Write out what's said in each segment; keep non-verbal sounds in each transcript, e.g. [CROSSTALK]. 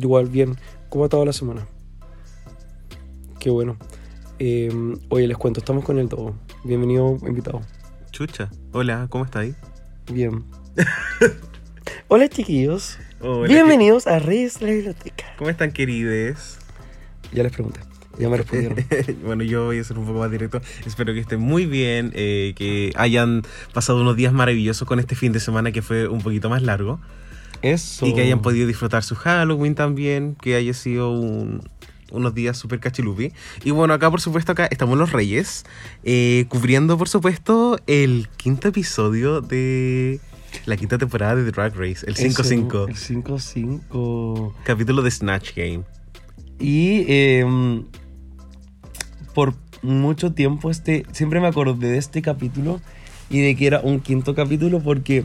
Igual, bien. ¿Cómo ha estado la semana? Qué bueno. Eh, oye, les cuento, estamos con el Dogo. Bienvenido, invitado. Chucha. Hola, ¿cómo está ahí? Bien. [LAUGHS] Hola chiquillos. Hola, Bienvenidos a Reyes la Biblioteca. ¿Cómo están, querides? Ya les pregunté. Ya me respondieron. [LAUGHS] bueno, yo voy a ser un poco más directo. Espero que estén muy bien, eh, que hayan pasado unos días maravillosos con este fin de semana que fue un poquito más largo. Eso. Y que hayan podido disfrutar su Halloween también, que haya sido un- unos días súper cachilupi. Y bueno, acá por supuesto, acá estamos los Reyes, eh, cubriendo por supuesto el quinto episodio de la quinta temporada de Drag Race, el 5-5, El 5-5. capítulo de Snatch Game. Y eh, por mucho tiempo este, siempre me acordé de este capítulo y de que era un quinto capítulo porque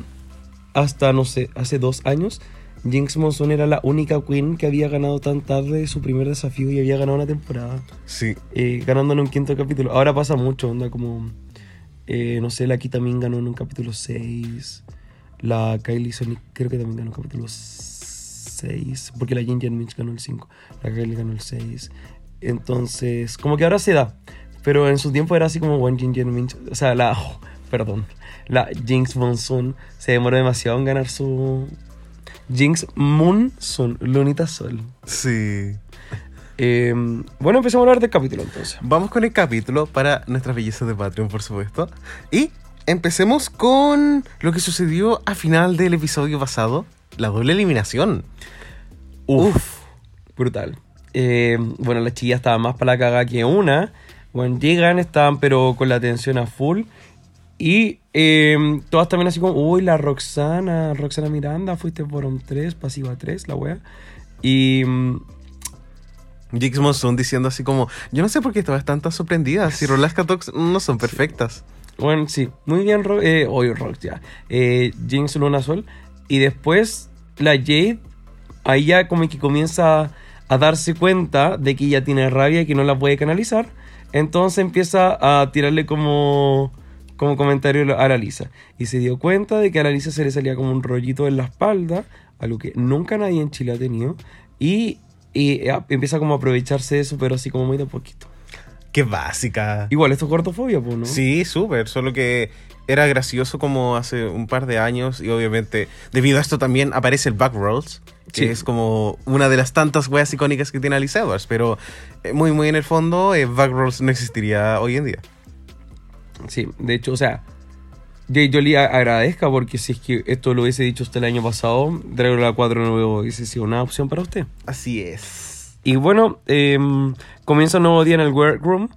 hasta, no sé, hace dos años, Jinx Monsoon era la única queen que había ganado tan tarde su primer desafío y había ganado una temporada, Sí, eh, ganando en un quinto capítulo. Ahora pasa mucho, onda como, eh, no sé, la Ki también ganó en un capítulo 6, la Kylie Sonic creo que también ganó en un capítulo 6, porque la Ginger Minch ganó el 5, la Kylie ganó el 6. Entonces, como que ahora se da, pero en su tiempo era así como One Ginger Minch, o sea, la, oh, [LAUGHS] perdón, la Jinx Monsoon se demoró demasiado en ganar su... Jinx Monsoon, Lunita Sol. sí. Eh, bueno, empecemos a hablar del capítulo entonces. Vamos con el capítulo para nuestras bellezas de Patreon, por supuesto. Y empecemos con lo que sucedió a final del episodio pasado, la doble eliminación. Uf, brutal. Eh, bueno, las chillas estaban más para la cagada que una. Cuando llegan, estaban pero con la atención a full. Y eh, todas también así como, uy, la Roxana, Roxana Miranda, fuiste por un 3, pasiva 3, la wea. Y mm, Jix Monsoon diciendo así como, yo no sé por qué todas están tan sorprendidas, si Rolasca Talks no son perfectas. bueno, sí, muy bien, eh, oye, Rox ya. Eh, Jinx Luna Sol. Y después la Jade, ahí ya como que comienza a darse cuenta de que ella tiene rabia y que no la puede canalizar. Entonces empieza a tirarle como, como comentario a la Lisa. Y se dio cuenta de que a la Lisa se le salía como un rollito en la espalda, algo que nunca nadie en Chile ha tenido. Y, y, eh, empieza como a aprovecharse de eso, pero así como muy de poquito. Qué básica. Igual esto es gordofobia, pues, ¿no? Sí, súper, solo que era gracioso como hace un par de años y obviamente debido a esto también aparece el Back Rolls, que Sí. es como una de las tantas weas icónicas que tiene Alice Edwards, pero eh, muy muy en el fondo eh, Back Rolls no existiría hoy en día. Sí, de hecho, o sea, yo, le agradezca porque si es que esto lo hubiese dicho usted el año pasado, Dragula 4 no hubiese sido una opción para usted. Así es. Y bueno, em, comienza un nuevo día en el workroom.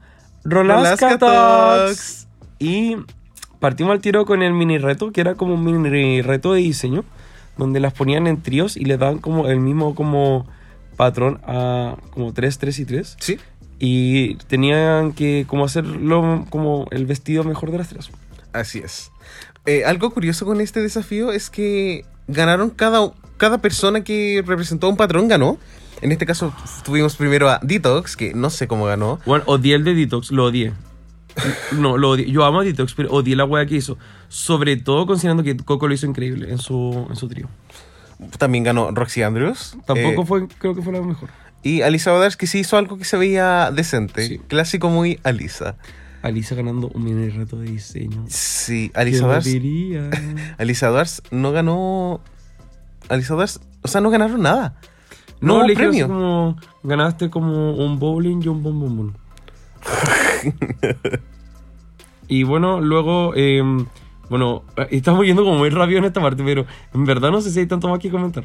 Rolaska Talks. Y partimos al tiro con el mini reto, que era como un mini reto de diseño, donde las ponían en tríos y le daban como el mismo como patrón a como 3, 3 y 3. Sí. Y tenían que como hacerlo como el vestido mejor de las tres. Así es. Eh, algo curioso con este desafío es que ganaron cada, cada persona que representó a un patrón ganó. En este caso tuvimos primero a Detox, que no sé cómo ganó. Bueno, odié el de Detox, lo odié. No, lo odié. Yo amo a Detox, pero odié la wea que hizo. Sobre todo considerando que Coco lo hizo increíble en su, en su trío. También ganó Roxy Andrews. Tampoco Eh, fue, creo que fue la mejor. Y Alisa Badars que sí hizo algo que se veía decente. Sí. Clásico muy Alisa. Alisa ganando un mini reto de diseño. Sí, ¿Quién Alisa lo Badars. diría? [LAUGHS] Alisa Badars no ganó. Alisa Badars, o sea, no ganaron nada. No, No, le premio. como ganaste como un bowling y un bom bom bom. [LAUGHS] y bueno, luego, eh, bueno, estamos yendo como muy rápido en esta parte, pero en verdad no sé si hay tanto más que comentar.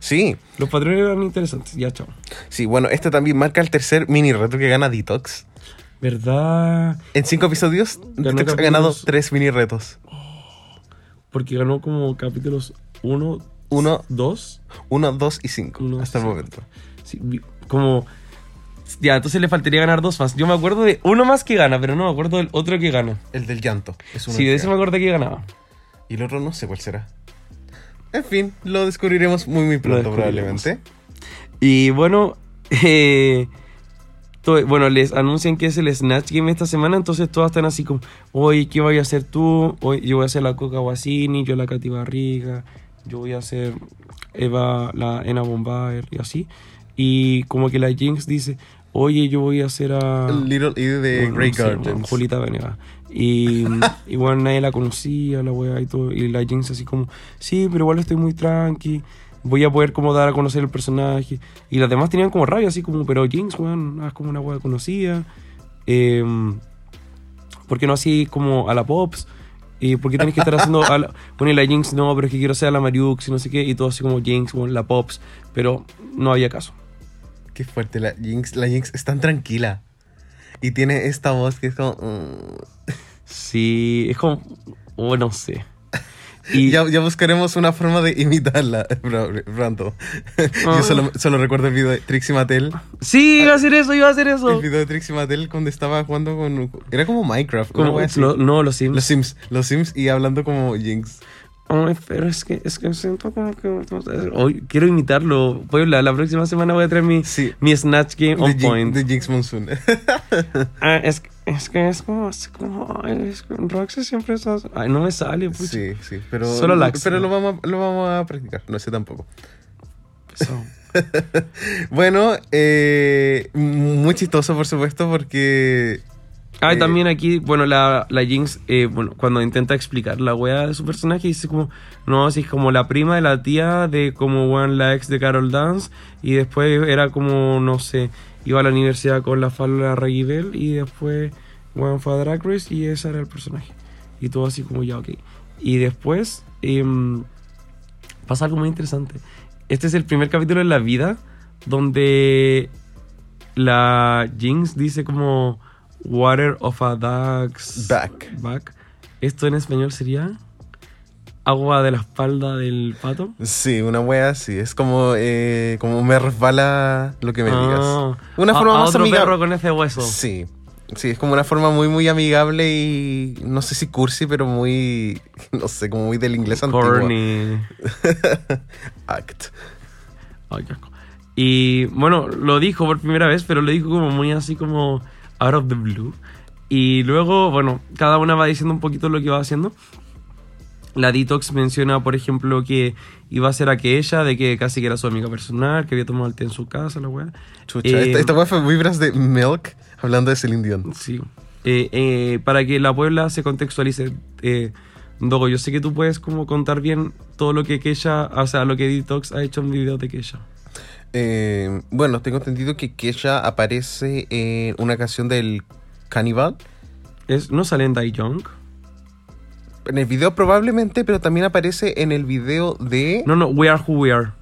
Sí, Los patrones eran interesantes, ya chao. sí, bueno, este también marca el tercer mini reto que gana Detox. ¿Verdad? En cinco episodios, Ganó Detox ha ganado tres mini retos. Porque ganó como capítulos 1, 1, ¿Dos? 1, 2 y 5 Uno, hasta el momento. Sí, como... Ya, entonces le faltaría ganar dos más. Yo me acuerdo de uno más que gana, pero no me acuerdo del otro que gana. El del llanto. Es uno Sí, de ese me acuerdo que ganaba. Y el otro no sé cuál será. En fin, lo descubriremos muy muy pronto probablemente. Y bueno, [LAUGHS] eh, bueno, les anuncian que es el Snatch Game esta semana, entonces todas están así como, oye, ¿qué voy a hacer tú? Hoy yo voy a hacer la Coca Guasini, yo la Katy Barriga, yo voy a hacer Eva, la Ena Bombaer y así. Y como que la Jinx dice, oye, yo voy a hacer a... Little E de bueno, Grey no sé, Gardens. Julita Venegas. Y igual nadie la conocía, la wea y todo. Y la Jinx así como, sí, pero igual estoy muy tranqui. Voy a poder como dar a conocer el personaje. Y las demás tenían como rabia, así como, pero Jinx, weón, es como una wea conocida. Eh, ¿Por qué no así como a la Pops? ¿Y por qué tienes que estar haciendo a la... [LAUGHS] Bueno, y la Jinx, no, pero es que quiero ser a la Mariux y no sé qué. Y todo así como Jinx, bueno, la Pops. Pero no había caso. Qué fuerte, la Jinx, la Jinx es tan tranquila. Y tiene esta voz que es como... mm. [LAUGHS] Sí, es como... Oh, no sé. Y Ya, ya buscaremos una forma de imitarla [LAUGHS] pr- pronto. Ah. Yo solo, solo recuerdo el video de Trixie Mattel. Sí, iba a hacer eso, iba a hacer eso. El video de Trixie Mattel cuando estaba jugando con... Era como Minecraft. Como, lo- no, los Sims. Los Sims. Los Sims y hablando como Jinx. Ay, pero es que, es que siento como que... Hoy quiero imitarlo. Voy a hablar, la próxima semana voy a traer mi, Sí. mi Snatch Game on Jin- point. de Jinx Monsoon. [LAUGHS] Ah, es, que- es que es como... Es como es Roxy siempre está... Ay, no me sale, pucha. sí, sí. Pero, Solo Lax, pero ¿no? lo, vamos, a- lo vamos a practicar. No sé tampoco. [LAUGHS] Bueno, eh, muy chistoso, por supuesto, porque. Ah, y Eh, también aquí, bueno, la, la Jinx, eh, bueno, cuando intenta explicar la wea de su personaje, dice como, no, así es como la prima de la tía de como, weón, la ex de Carol Dance, y después era como, no sé, iba a la universidad con la falda Reggie Bell, y después, weón, fue a Drag Race, y ese era el personaje. Y todo así como, ya, ok. Y después, em, pasa algo muy interesante. Este es el primer capítulo de la vida donde la Jinx dice como water of a duck's Back. back. Esto en español sería agua de la espalda del pato. Sí, una wea así. Es como, eh, como me resbala lo que me Ah, digas. Una a- forma a más otro amigable. perro con ese hueso. Sí. Sí, es como una forma muy, muy amigable y no sé si cursi, pero muy, [LAUGHS] no sé, como muy del inglés antiguo. Corny. [LAUGHS] Act. Ay, qué asco. Y bueno, lo dijo por primera vez, pero lo dijo como muy así como out of the blue. Y luego, bueno, cada una va diciendo un poquito lo que va haciendo. La Detox menciona, por ejemplo, que iba a ser aquella, de que casi que era su amiga personal, que había tomado el té en su casa, la weá. Chucha, Eh, esta, fue vibras de Milk hablando de Celine Dion. Sí. Eh, eh, para que la Puebla se contextualice, eh, Dogo, yo sé que tú puedes como contar bien todo lo que Kesha, o sea, lo que Detox ha hecho en videos de Kesha. Eh, bueno, tengo entendido que Kesha aparece en una canción del Cannibal. Es, ¿No sale en Die Young? En el video probablemente, pero también aparece en el video de... No, no, We Are Who We Are.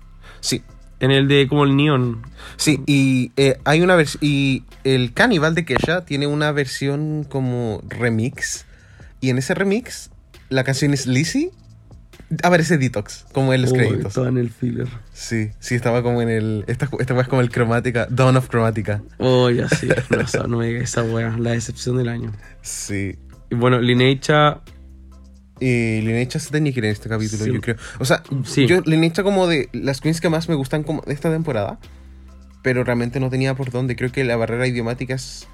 Sí, En el de como el neon. sí, y eh, hay una versión... Y el Cannibal de Kesha tiene una versión como remix. Y en ese remix, la canción es Lizzie. Aparece Detox, como en los Uy, créditos. Estaba en el filler. Sí, sí, estaba como en el... Esta, esta es como el Cromática, Dawn of Cromática. Oh, ya sí. [LAUGHS] No, esa- no me digas esa wea. La decepción del año. Sí. Y bueno, Linecha. Y Linecha se tenía que ir en este capítulo, Sí. yo creo. O sea, Sí. yo Linecha como de las queens que más me gustan como de esta temporada, pero realmente no tenía por dónde. Creo que la barrera idiomática es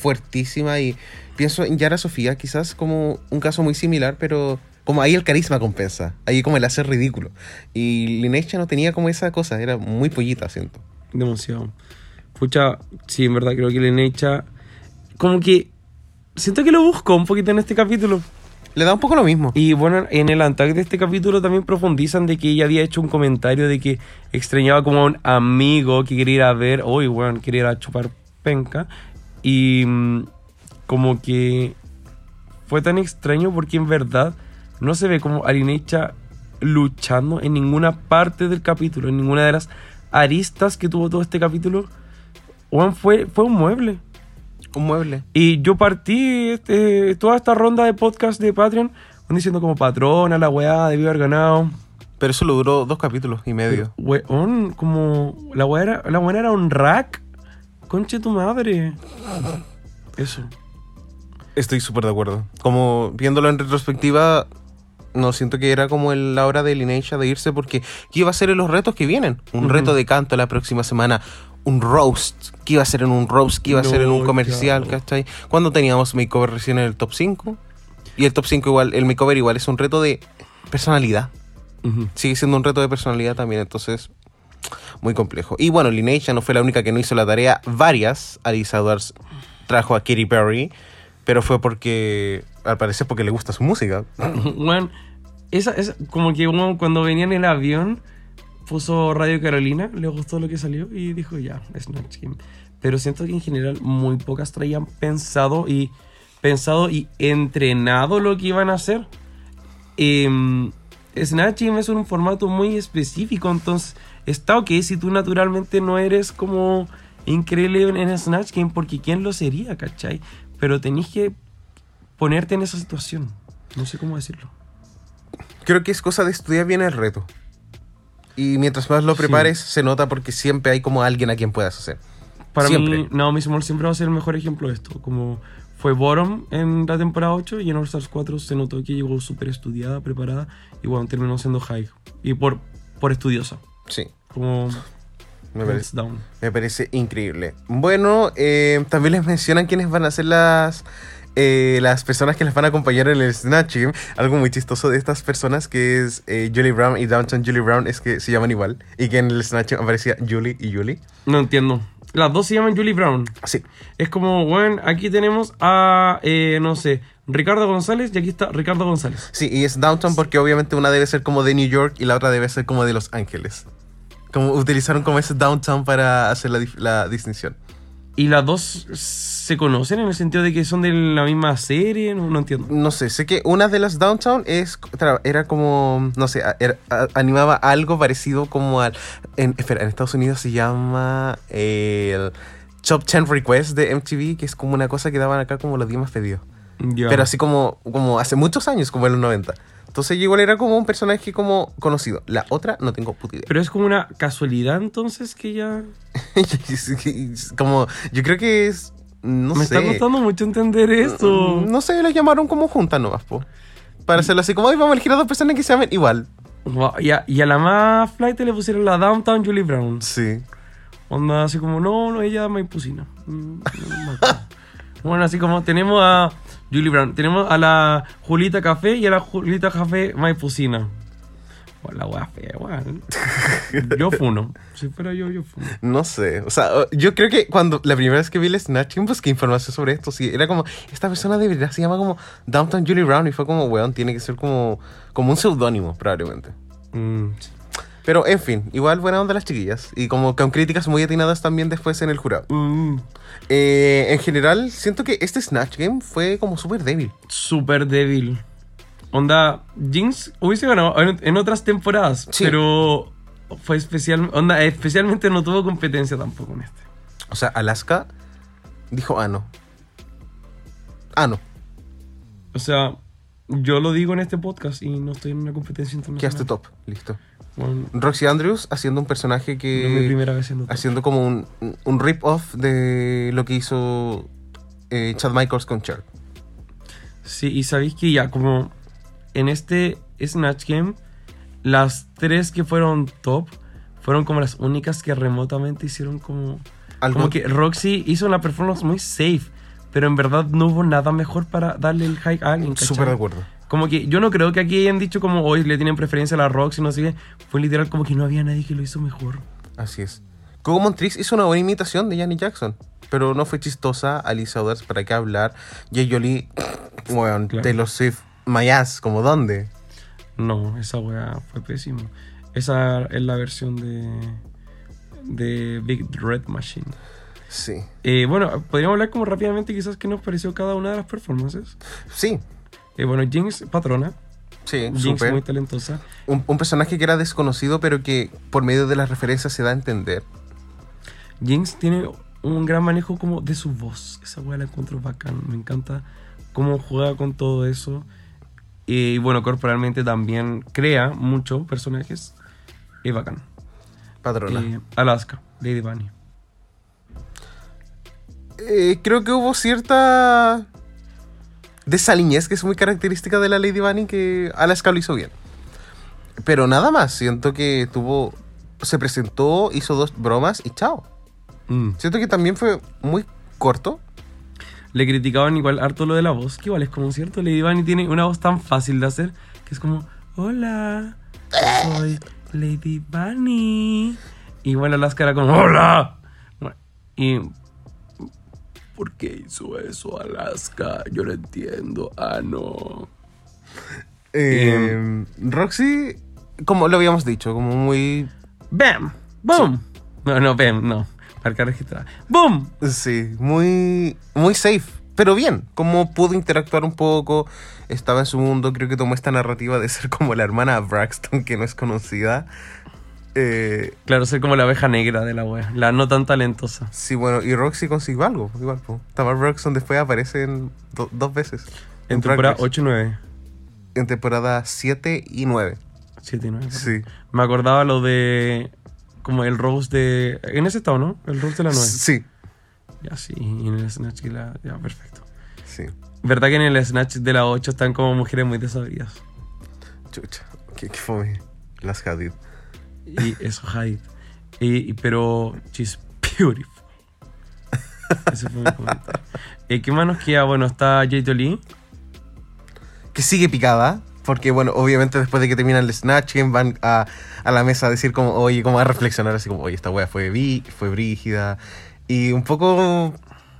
fuertísima y pienso en Yara Sofía quizás como un caso muy similar, pero como ahí el carisma compensa, ahí como el hacer ridículo. Y Linecha no tenía como esa cosa, era muy pollita, siento. Demasiado. Pucha, sí, en verdad creo que Linecha. Como que. Siento que lo busco un poquito en este capítulo. Le da un poco lo mismo. Y bueno, en el antag de este capítulo también profundizan de que ella había hecho un comentario de que extrañaba como a un amigo que quería ir a ver, hoy, weón, quería ir a chupar penca. Y mm, como que fue tan extraño porque en verdad no se ve como Alinecha luchando en ninguna parte del capítulo, en ninguna de las aristas que tuvo todo este capítulo. Weón, fue, fue un mueble. Un mueble. Y yo partí este, toda esta ronda de podcast de Patreon diciendo como patrona, la weá, debió haber ganado. Pero eso lo duró dos capítulos y medio. Weón, como. La weá era, la weá era un rack. Conche tu madre. Eso. Estoy súper de acuerdo. Como viéndolo en retrospectiva, no siento que era como el- la hora de Lineage de irse porque ¿qué iba a ser en los retos que vienen? Un reto de canto la próxima semana, un roast, ¿qué iba a ser en un roast? ¿Qué iba a ser en un comercial? claro. ¿Cachai? Cuando teníamos makeover recién en el top 5 y el top 5 igual, el makeover igual es un reto de personalidad. Sigue siendo un reto de personalidad también, entonces muy complejo. Y bueno, Lineage no fue la única que no hizo la tarea, varias. Alice Edwards trajo a Katy Perry, pero fue porque, al parecer, porque le gusta su música. Weón, [LAUGHS] esa, esa, como que cuando venía en el avión, puso Radio Carolina, le gustó lo que salió y dijo ya, Snatch Game. Pero siento que en general muy pocas traían pensado y pensado y entrenado lo que iban a hacer. Em, Snatch Game es un formato muy específico, entonces está ok si tú naturalmente no eres como increíble en Snatch Game, porque ¿quién lo sería, cachai? Pero tenés que ponerte en esa situación. No sé cómo decirlo. Creo que es cosa de estudiar bien el reto. Y mientras más lo Sí. prepares, se nota porque siempre hay como alguien a quien puedas hacer. Para Siempre. mí, Naomi Small siempre va a ser el mejor ejemplo de esto. Como fue Bottom en la temporada 8 y en All Stars 4 se notó que llegó súper estudiada, preparada y bueno, terminó siendo high. Y por, por estudiosa. Sí, Como me parece, down. me parece increíble. Bueno, eh, también les mencionan quiénes van a ser las... eh, las personas que les van a acompañar en el Snatch Game, algo muy chistoso de estas personas que es eh, Julie Brown y Downton Julie Brown es que se llaman igual y que en el Snatch Game aparecía Julie y Julie. No entiendo. Las dos se llaman Julie Brown. Sí, Es como, bueno, aquí tenemos a, eh, no sé, Ricardo González y aquí está Ricardo González. Sí, y es Downtown porque obviamente una debe ser como de New York y la otra debe ser como de Los Ángeles. Como utilizaron como ese Downtown para hacer la, la distinción. Y las dos se conocen en el sentido de que son de la misma serie, no, no entiendo. No sé, sé que una de las Downtown es, era como, no sé, era- animaba algo parecido como al... En, espera, en Estados Unidos se llama el Top 10 Request de MTV, que es como una cosa que daban acá como los días más pedidos. Ya. Pero así como, como hace muchos años, como en los 90. Entonces igual era como un personaje como conocido. La otra no tengo puta idea. Pero es como una casualidad entonces que ya... [LAUGHS] como, yo creo que es, no Me sé. está costando mucho entender esto. No sé, la llamaron como junta nomás, po. Para hacerlo así como, "Ay, vamos a elegir a dos personas que se llamen igual. Y, a, y a la más flight le pusieron la Downtown Julie Brown. Sí. Onda así como, no, no, ella es maipusina. Mm, no [LAUGHS] bueno, así como tenemos a Julie Brown, tenemos a la Julita Café y a la Julita Café maipusina. Bueno, la wea fea, weón. [LAUGHS] Yo funo. Si fuera yo, yo funo. No sé, o sea, o- yo creo que cuando la primera vez que vi el Snatch busqué información sobre esto, sí, era como, esta persona de verdad se llama como Downtown Julie Brown y fue como, weón, tiene que ser como, como un seudónimo, probablemente. Mm, sí. Pero, en fin, igual buena onda las chiquillas. Y como con críticas muy atinadas también después en el jurado. Mm, Eh, en general, siento que este Snatch Game fue como súper débil. Súper débil. Onda, Jinx hubiese ganado en, en otras temporadas, Sí. pero fue especial, onda, especialmente no tuvo competencia tampoco en este. O sea, Alaska dijo, ah, no. Ah, no. O sea, yo lo digo en este podcast y no estoy en una competencia internacional. Quedaste top. Listo. Bueno, Roxy Andrews haciendo un personaje no es mi que... primera vez siendo top. haciendo como un, un rip-off de lo que hizo eh, Chad Michaels con Cher. Sí, y sabéis que ya, como en este Snatch Game, las tres que fueron top fueron como las únicas que remotamente hicieron como. Algo- Como que Roxy hizo una performance muy safe, pero en verdad no hubo nada mejor para darle el high a alguien. Súper de acuerdo. Como que yo no creo que aquí hayan dicho como hoy le tienen preferencia a la Roxy, no sé qué. Fue literal como que no había nadie que lo hizo mejor. Así es. Coco Montrix hizo una buena imitación de Janet Jackson, pero no fue chistosa. Alice Others, ¿para qué hablar? Jay Jolie, [CLEARS THROAT] bueno, Claro. Taylor Swift, My Ass, ¿como dónde? No, esa weá fue pésimo. Esa es la versión de. de Big Red Machine. Sí. Eh, bueno, podríamos hablar como rápidamente quizás qué nos pareció cada una de las performances. Sí, Eh, bueno, Jinx, patrona. sí, Jinx súper. muy talentosa. Un, un personaje que era desconocido, pero que por medio de las referencias se da a entender. Jinx tiene un gran manejo como de su voz. Esa weá la encuentro bacán. Me encanta cómo juega con todo eso. Y bueno, corporalmente también crea muchos personajes. Y bacán. Patrona. Eh, Alaska, Lady Bunny. Eh, creo que hubo cierta desaliñez que es muy característica de la Lady Bunny que Alaska lo hizo bien. Pero nada más, siento que tuvo. Se presentó, hizo dos bromas y chao. Mm. Siento que también fue muy corto. Le criticaban igual harto lo de la voz, que igual es como cierto. Lady Bunny tiene una voz tan fácil de hacer que es como: Hola, soy Lady Bunny. Y bueno, Alaska era como: ¡Hola! Bueno, Y. ¿Por qué hizo eso Alaska? Yo lo entiendo. Ah, no. Eh, Roxy, como lo habíamos dicho, como muy. ¡Bam! ¡Boom! No, no, bam, no. Marca registrada. ¡Boom! Sí, muy. Muy safe. Pero bien, como pudo interactuar un poco, estaba en su mundo, creo que tomó esta narrativa de ser como la hermana Braxton, que no es conocida. Eh, Claro, ser como la abeja negra de la wea. La no tan talentosa. sí, bueno, y Roxy consiguió algo, igual. po. Tamar Braxton después aparece en do- dos veces. En Drag temporada Race. 8 y 9. En temporada 7 y 9. 7 y 9. Sí. Me acordaba lo de. Como el Rose de. En ese estado, ¿no? El Rose de la 9. Sí, Ya, sí. Y en el Snatch de la. Ya, perfecto. sí. ¿Verdad que en el Snatch de la 8 están como mujeres muy desabridas? Chucha, qué, qué fome. Las Hadid. Y eso, Hyde. Y, pero. She's beautiful. Ese fue mi comentario. Eh, ¿Qué más nos queda? Bueno, está Jade Lee. que sigue picada. Porque, bueno, obviamente después de que terminan el snatching van a, a la mesa a decir como, oye, como a reflexionar así como, oye, esta wea fue, vi, fue brígida. Y un poco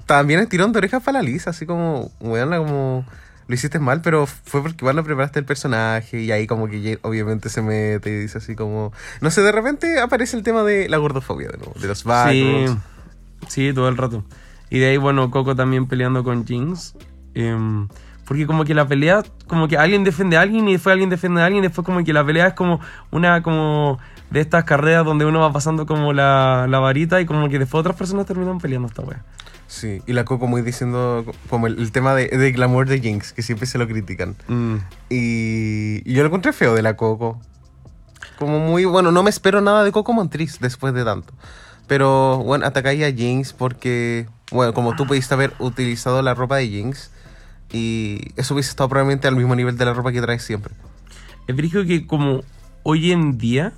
también el tirón de orejas para la Lisa, así como, weona, como, lo hiciste mal, pero fue porque igual preparaste el personaje. Y ahí como que obviamente se mete y dice así como, no sé, de repente aparece el tema de la gordofobia de nuevo, de los Sí, backrooms. sí, todo el rato. Y de ahí, bueno, Coco también peleando con Jinx. Em, porque como que la pelea, como que alguien defiende a alguien y después alguien defiende a alguien y después como que la pelea es como una como de estas carreras donde uno va pasando como la, la varita y como que después otras personas terminan peleando esta wea. Sí, y la Coco muy diciendo como el, el tema de, de glamour de Jinx, que siempre se lo critican. Mm. Y, y yo lo encontré feo de la Coco. Como muy, bueno, no me espero nada de Coco Montriz después de tanto. Pero bueno, atacáis a Jinx porque, bueno, como tú pudiste haber utilizado la ropa de Jinx y eso hubiese estado probablemente al mismo nivel de la ropa que traes siempre. Es brígido que como hoy en día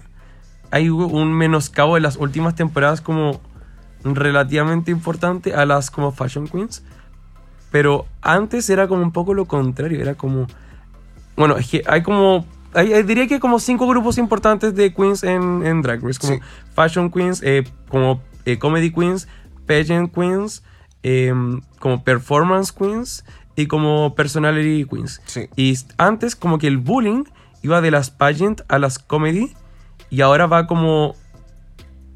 hay un menoscabo en las últimas temporadas como relativamente importante a las como fashion queens. Pero antes era como un poco lo contrario, era como... Bueno, es que hay como... Hay, diría que hay como cinco grupos importantes de queens en, en Drag Race. Como Sí. fashion queens, eh, como eh, comedy queens, pageant queens, em, como performance queens y como personality queens. Sí. Y antes como que el bullying iba de las pageant a las comedy y ahora va como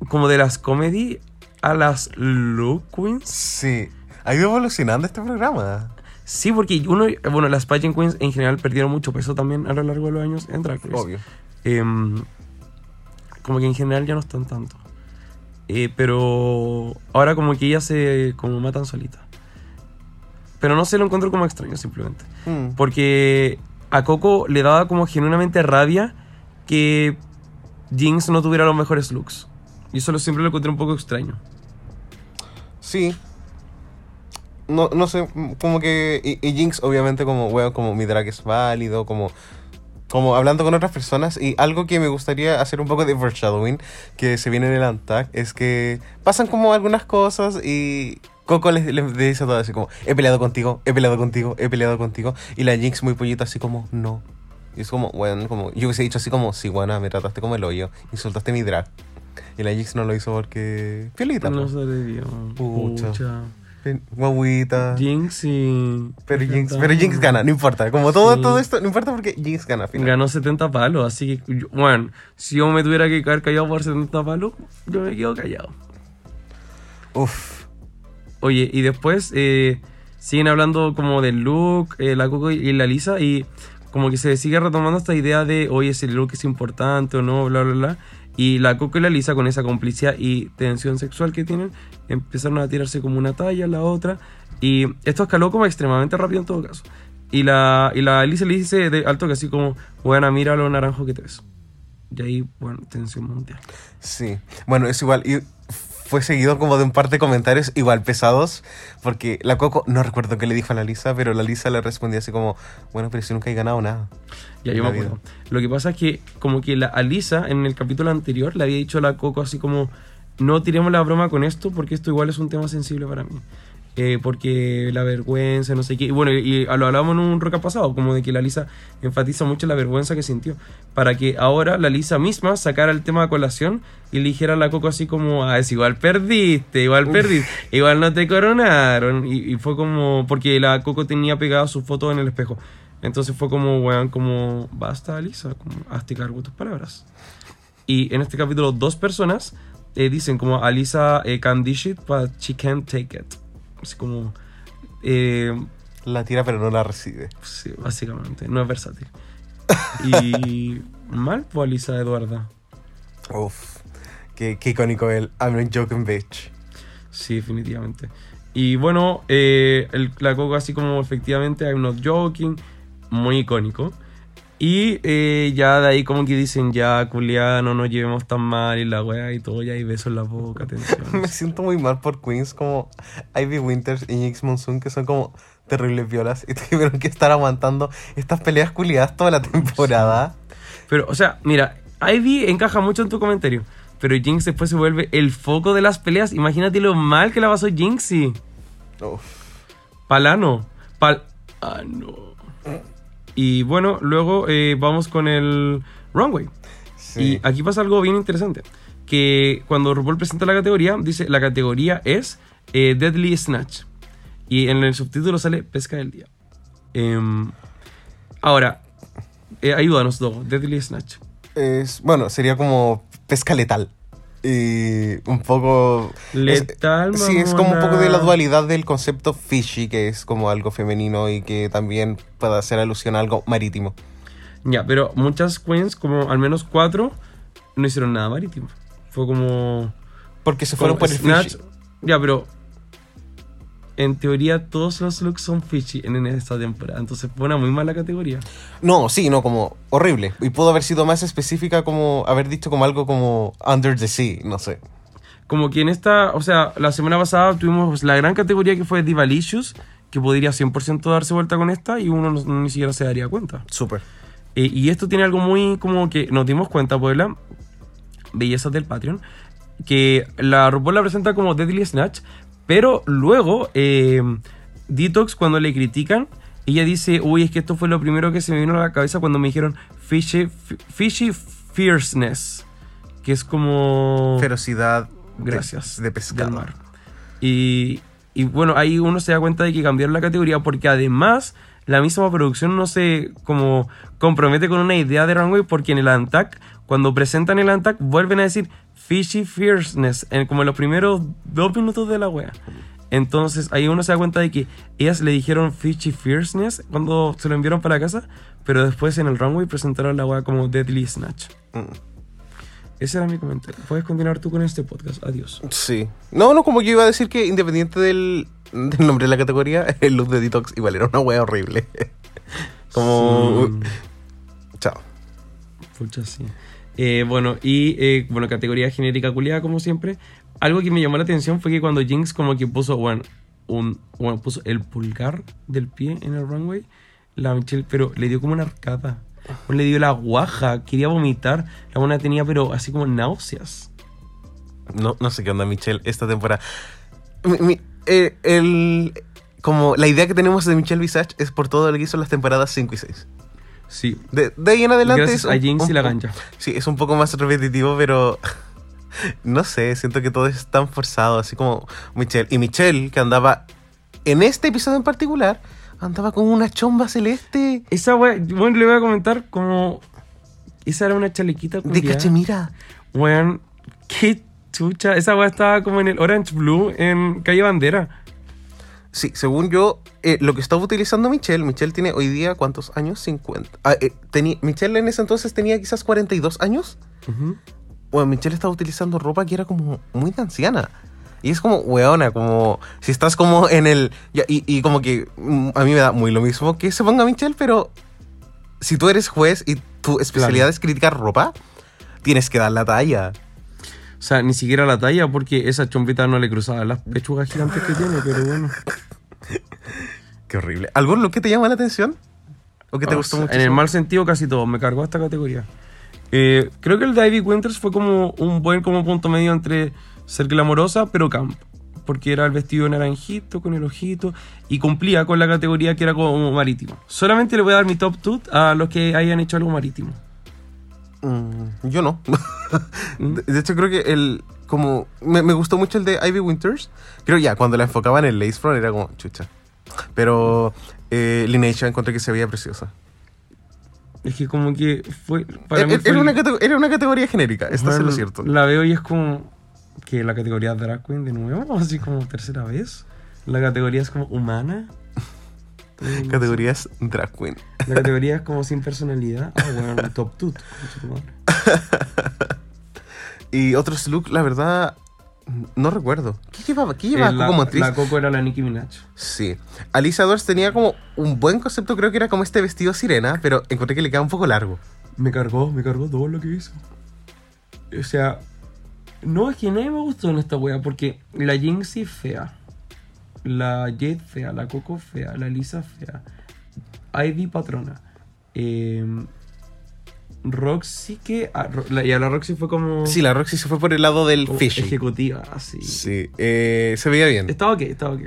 como de las comedy a las look queens. Sí, ha ido evolucionando este programa. Sí, porque uno, bueno, las pageant queens en general perdieron mucho peso también a lo largo de los años en Drag Race. Obvio. Em, como que en general ya no están tanto. Eh, pero ahora como que ellas se como matan solitas. Pero no se lo encuentro como extraño simplemente. Mm. Porque a Coco le daba como genuinamente rabia que Jinx no tuviera los mejores looks. Y eso lo, siempre lo encontré un poco extraño. Sí. No, no sé, como que. Y, Jinx, obviamente, como, weón, como mi drag es válido, como. Como hablando con otras personas. Y algo que me gustaría hacer un poco de foreshadowing, que se viene en el Antag, es que pasan como algunas cosas y. Coco les, les dice todo así como: He peleado contigo, he peleado contigo, he peleado contigo. Y la Jinx, muy pollita, así como: No. Y es como, bueno, como. Yo hubiese dicho así como: Sí, buena, me trataste como el hoyo, insultaste mi drag. Y la Jinx no lo hizo porque. Piolita, No se debió. Pucha. Pucha. Guaguita. Jinx y... Pero Jinx, pero Jinx gana, no importa. Como todo, Sí. todo esto, no importa porque Jinx gana al final. Ganó 70 palos, así que, yo- bueno, si yo me tuviera que quedar callado por 70 palos, yo me quedo callado. Uf. Oye, y después eh, siguen hablando como del look, eh, la Coco y la Lisa, y como que se sigue retomando esta idea de, oye, si el look es importante o no, bla, bla, bla. Y la Coco y la Lisa, con esa complicidad y tensión sexual que tienen, empezaron a tirarse como una talla a la otra. Y esto escaló como extremadamente rápido en todo caso. Y la, y la Alicia le dice de alto que así como, bueno, mira lo naranjo que te ves. Y ahí, bueno, tensión mundial. Sí. Bueno, es igual. Y fue seguido como de un par de comentarios igual pesados. Porque la Coco, no recuerdo qué le dijo a la Lisa, pero la Lisa le respondía así como, bueno, pero si nunca he ganado nada. Ya, yo me acuerdo. Lo que pasa es que como que la Alisa en el capítulo anterior le había dicho a la Coco así como, no tiremos la broma con esto porque esto igual es un tema sensible para mí. Eh, porque la vergüenza, no sé qué. Y bueno, y lo hablábamos en un roca pasado, como de que la Lisa enfatiza mucho la vergüenza que sintió. Para que ahora la Lisa misma sacara el tema a colación y le dijera a la Coco así como, ah, es igual perdiste, igual perdiste, igual no te coronaron. Y, y fue como, porque la Coco tenía pegada su foto en el espejo. Entonces fue como, weón, como, basta, Lisa, como, hazte cargo de tus palabras. Y en este capítulo, dos personas eh, dicen como, Alisa eh, can dish it, but she can't take it. Así como, eh, La tira pero no la recibe. sí, básicamente, no es versátil. Y [LAUGHS] mal, pues Alisa Eduarda. Uf. Qué, qué icónico el I'm not joking bitch. Sí, definitivamente. Y bueno, eh, el, la Coco así como efectivamente I'm not joking, muy icónico. Y eh, ya de ahí como que dicen ya, culiá, no nos llevemos tan mal y la wea y todo, ya hay besos en la boca, [LAUGHS] Me siento muy mal por queens como Ivy Winters y Jinx Monsoon, que son como terribles violas y [LAUGHS] tuvieron que estar aguantando estas peleas culiadas toda la temporada. Pero, o sea, mira, Ivy encaja mucho en tu comentario. Pero Jinx después se vuelve el foco de las peleas. Imagínate lo mal que la pasó Jinxie. Uf. Palano. Pal. Ah, no. Y bueno, luego eh, vamos con el runway. Sí. Y aquí pasa algo bien interesante. Que cuando RuPaul presenta la categoría, dice la categoría es eh, Deadly Snatch. Y en el subtítulo sale Pesca del Día. Em, ahora, eh, ayúdanos, Dogo. Deadly Snatch. Es, bueno, sería como pesca letal. Y un poco... Letal, es- Sí, es como un poco de la dualidad del concepto fishy, que es como algo femenino y que también puede hacer alusión a algo marítimo. Ya, pero muchas queens, como al menos cuatro, no hicieron nada marítimo. Fue como. Porque se fueron por el fishy. Ya, pero. En teoría, todos los looks son fishy en, en esta temporada. Entonces fue una muy mala categoría. No, sí, no, como horrible. Y pudo haber sido más específica como haber dicho como algo como Under the Sea, no sé. Como que en esta. O sea, la semana pasada tuvimos la gran categoría que fue Divalicious, que podría 100% darse vuelta con esta y uno no- ni siquiera se daría cuenta. Súper. Eh, y esto tiene algo muy como que nos dimos cuenta, Puebla, bellezas del Patreon, que la RuPaul la presenta como Deadly Snatch, pero luego eh, Detox cuando le critican, ella dice, uy, es que esto fue lo primero que se me vino a la cabeza cuando me dijeron fishy, fierceness, que es como... Ferocidad de- Gracias. de, pescado. del mar. Y, y bueno, ahí uno se da cuenta de que cambiaron la categoría porque además la misma producción no se como compromete con una idea de runway porque en el Antac, cuando presentan el Antac, vuelven a decir fishy fierceness, en, como en los primeros dos minutos de la wea. Entonces ahí uno se da cuenta de que ellas le dijeron fishy fierceness cuando se lo enviaron para casa, pero después en el runway presentaron la wea como deadly snatch. Mm. Ese era mi comentario. Puedes continuar tú con este podcast. Adiós. Sí. No, no, como yo iba a decir que independiente del, del nombre de la categoría, [LAUGHS] el look de Detox igual era una wea horrible. [LAUGHS] como... Sí. Chao. Pucha, sí. Eh, bueno, y eh, bueno, categoría genérica culiada, como siempre. Algo que me llamó la atención fue que cuando Jinx como que puso, bueno, un, bueno, puso el pulgar del pie en el runway, la Michelle, pero le dio como una arcada. Le dio la guaja, quería vomitar. La buena tenía, pero así como náuseas. No, no sé qué onda, Michelle, esta temporada. Eh, el, como la idea que tenemos de Michelle Visage es por todo lo que hizo en las temporadas 5 y 6. Sí. De, de ahí en adelante Gracias es a Jinx y la gancha. Sí, es un poco más repetitivo, pero [LAUGHS] no sé, siento que todo es tan forzado, así como Michelle. Y Michelle, que andaba en este episodio en particular, andaba con una chomba celeste Esa wea, bueno, le voy a comentar como... Esa era una chalequita de cachemira. Weón, qué chucha. Esa weá estaba como en el Orange Blue en Calle Bandera. Sí, según yo, eh, lo que estaba utilizando Michelle, Michelle tiene hoy día, ¿cuántos años? 50. Ah, eh, Michelle en ese entonces tenía quizás 42 años. Ujú. Bueno, Michelle estaba utilizando ropa que era como muy de anciana. Y es como, weona, como si estás como en el... y, y como que mm, a mí me da muy lo mismo que se ponga Michelle, pero si tú eres juez y tu especialidad Claro. es criticar ropa, tienes que dar la talla. O sea, ni siquiera la talla porque esa chompita no le cruzaba las pechugas gigantes que tiene, pero bueno. [LAUGHS] Qué horrible. ¿Algún look que te llama la atención? ¿O que te O gustó sea, mucho? En el mal sentido casi todo, me cargó esta categoría. Eh, creo que el de Ivy Winters fue como un buen como punto medio entre ser glamorosa pero camp. Porque era el vestido naranjito con el ojito y cumplía con la categoría que era como marítimo. Solamente le voy a dar mi top 2 a los que hayan hecho algo marítimo. Mm, yo no. [LAUGHS] de, de hecho, creo que el. Como. Me, me gustó mucho el de Ivy Winters. Creo ya, cuando la enfocaban en el lace front era como chucha. Pero. Eh, Lineage encontré que se veía preciosa. Es que como que fue... Para Era, mí fue era una era una categoría genérica, esto es Bueno, lo cierto. La veo y es como que la categoría drag queen de nuevo, [LAUGHS] así como tercera vez. La categoría es como humana. No Categorías drag queen. La categoría es como sin personalidad. Ah, bueno, top tut. [LAUGHS] Y otros look, la verdad. No recuerdo. ¿Qué llevaba? ¿Qué llevaba Eh, la, como actriz? la Coco era la Nicki Minaj. Sí. Alicia Edwards tenía como un buen concepto, creo que era como este vestido sirena, pero encontré que le queda un poco largo. Me cargó, me cargó todo lo que hizo. O sea, no es que nadie me gustó en esta wea, porque la Jinxie fea, la Jade fea, la Coco fea, la Lisa fea, Ivy patrona, eh, Roxy que. ah, Ro- la- y a la Roxy fue como. Sí, la Roxy se fue por el lado del como fishy. Ejecutiva, así. Sí, eh, se veía bien. Estaba ok, estaba ok.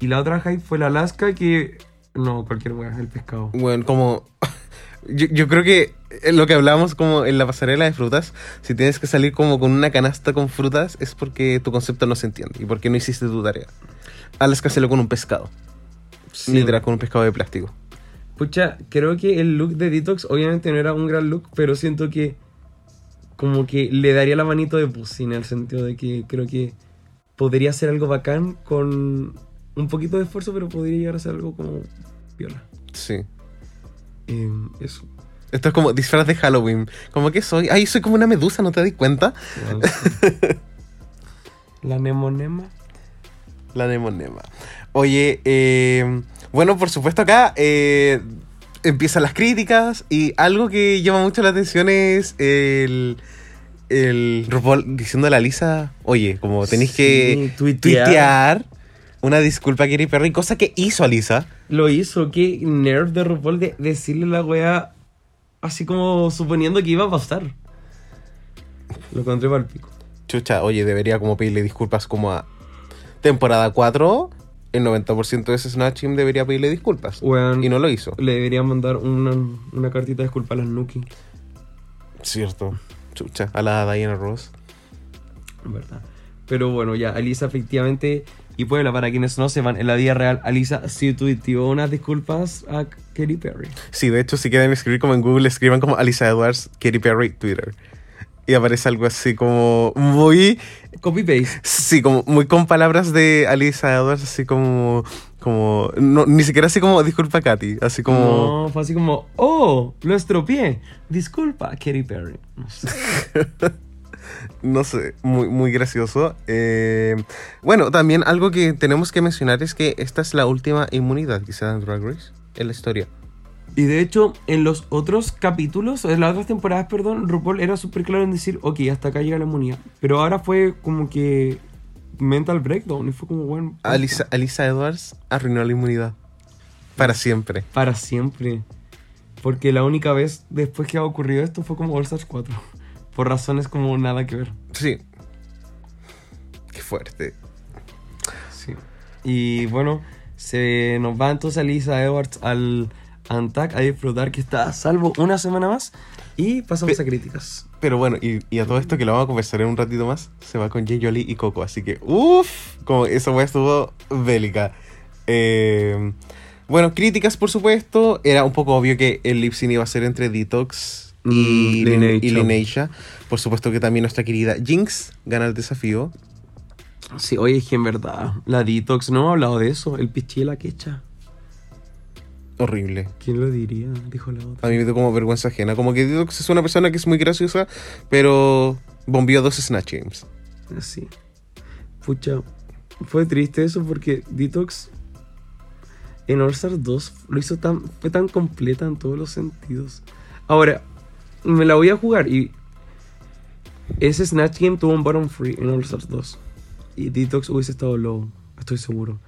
Y la otra hype fue la Alaska que. No, cualquier wea, el pescado. Bueno, como. [LAUGHS] Yo, yo creo que eh, lo que hablábamos como en la pasarela de frutas, si tienes que salir como con una canasta con frutas, es porque tu concepto no se entiende y porque no hiciste tu tarea. Alaska se lo con un pescado. Sí. Literal, con un pescado de plástico. Pucha, creo que el look de Detox obviamente no era un gran look, pero siento que como que le daría la manito de Pussy en el sentido de que creo que podría ser algo bacán con un poquito de esfuerzo, pero podría llegar a ser algo como viola. Sí. eso. Esto es como disfraz de Halloween. Como que soy. Ay, soy como una medusa, ¿no te das cuenta? [LAUGHS] La Nemonema. La Nemonema. Oye, eh, bueno, por supuesto acá eh, empiezan las críticas y algo que llama mucho la atención es el, el RuPaul diciendo a la Lisa, oye, como tenéis que tuitear. tuitear una disculpa a Katy Perry, cosa que hizo Alisa. Lo hizo, qué nerve de RuPaul de decirle la wea así como suponiendo que iba a pasar. Lo encontré para el pico. Chucha, oye, debería como pedirle disculpas como a temporada 4. El 90% de ese Snatch Team debería pedirle disculpas. Y no lo hizo. Le deberían mandar una, una cartita de disculpa a las Nuki. Cierto. Chucha, a la Diana Ross. en verdad. Pero bueno, ya, Alisa efectivamente, y Puebla, para quienes no sepan, en la vida real, Alisa sí tuiteó unas disculpas a Katy Perry. Sí, de hecho, si quieren escribir como en Google, escriban como Alisa Edwards, Katy Perry, Twitter. Y aparece algo así como muy. Copy paste. Sí, como muy con palabras de Alisa Edwards, así como. como no, ni siquiera así como disculpa Katy, así como. No, fue así como, oh, lo estropeé. Disculpa, Katy Perry. No sé. [LAUGHS] No sé, muy, muy gracioso. Eh, bueno, también algo que tenemos que mencionar es que esta es la última inmunidad que se da en Drag Race en la historia. Y de hecho, en los otros capítulos, en las otras temporadas, perdón, RuPaul era súper claro en decir, ok, hasta acá llega la inmunidad. Pero ahora fue como que mental breakdown y fue como, bueno, Alisa, Alisa Edwards arruinó la inmunidad. Para siempre. para siempre. Porque la única vez después que ha ocurrido esto fue como All Stars 4. [LAUGHS] Por razones como nada que ver. Sí. Qué fuerte. Sí. Y bueno, se nos va entonces Alisa Edwards al Antac a disfrutar que está a salvo una semana más. Y pasamos Pe- a críticas. Pero bueno, y, y a todo esto que lo vamos a conversar en un ratito más, se va con Jay Jolie y Coco. Así que, uff, como esa weá estuvo bélica. Eh, bueno, críticas, por supuesto. Era un poco obvio que el lip sync iba a ser entre Detox y, Mm, Lineage. y. Por supuesto que también nuestra querida Jinx gana el desafío. Sí, oye, es que en verdad, la Detox, no hemos hablado de eso. El pichi y la quecha. Horrible. ¿Quién lo diría? Dijo la A otra. mí me dio como vergüenza ajena. Como que Detox es una persona que es muy graciosa, pero bombió dos Snatch Games. Sí. Pucha, fue triste eso porque Detox en All Stars 2 lo hizo tan, fue tan completa en todos los sentidos. Ahora, me la voy a jugar y ese Snatch Game tuvo un bottom free en All Stars 2. Y Detox hubiese estado low, estoy seguro.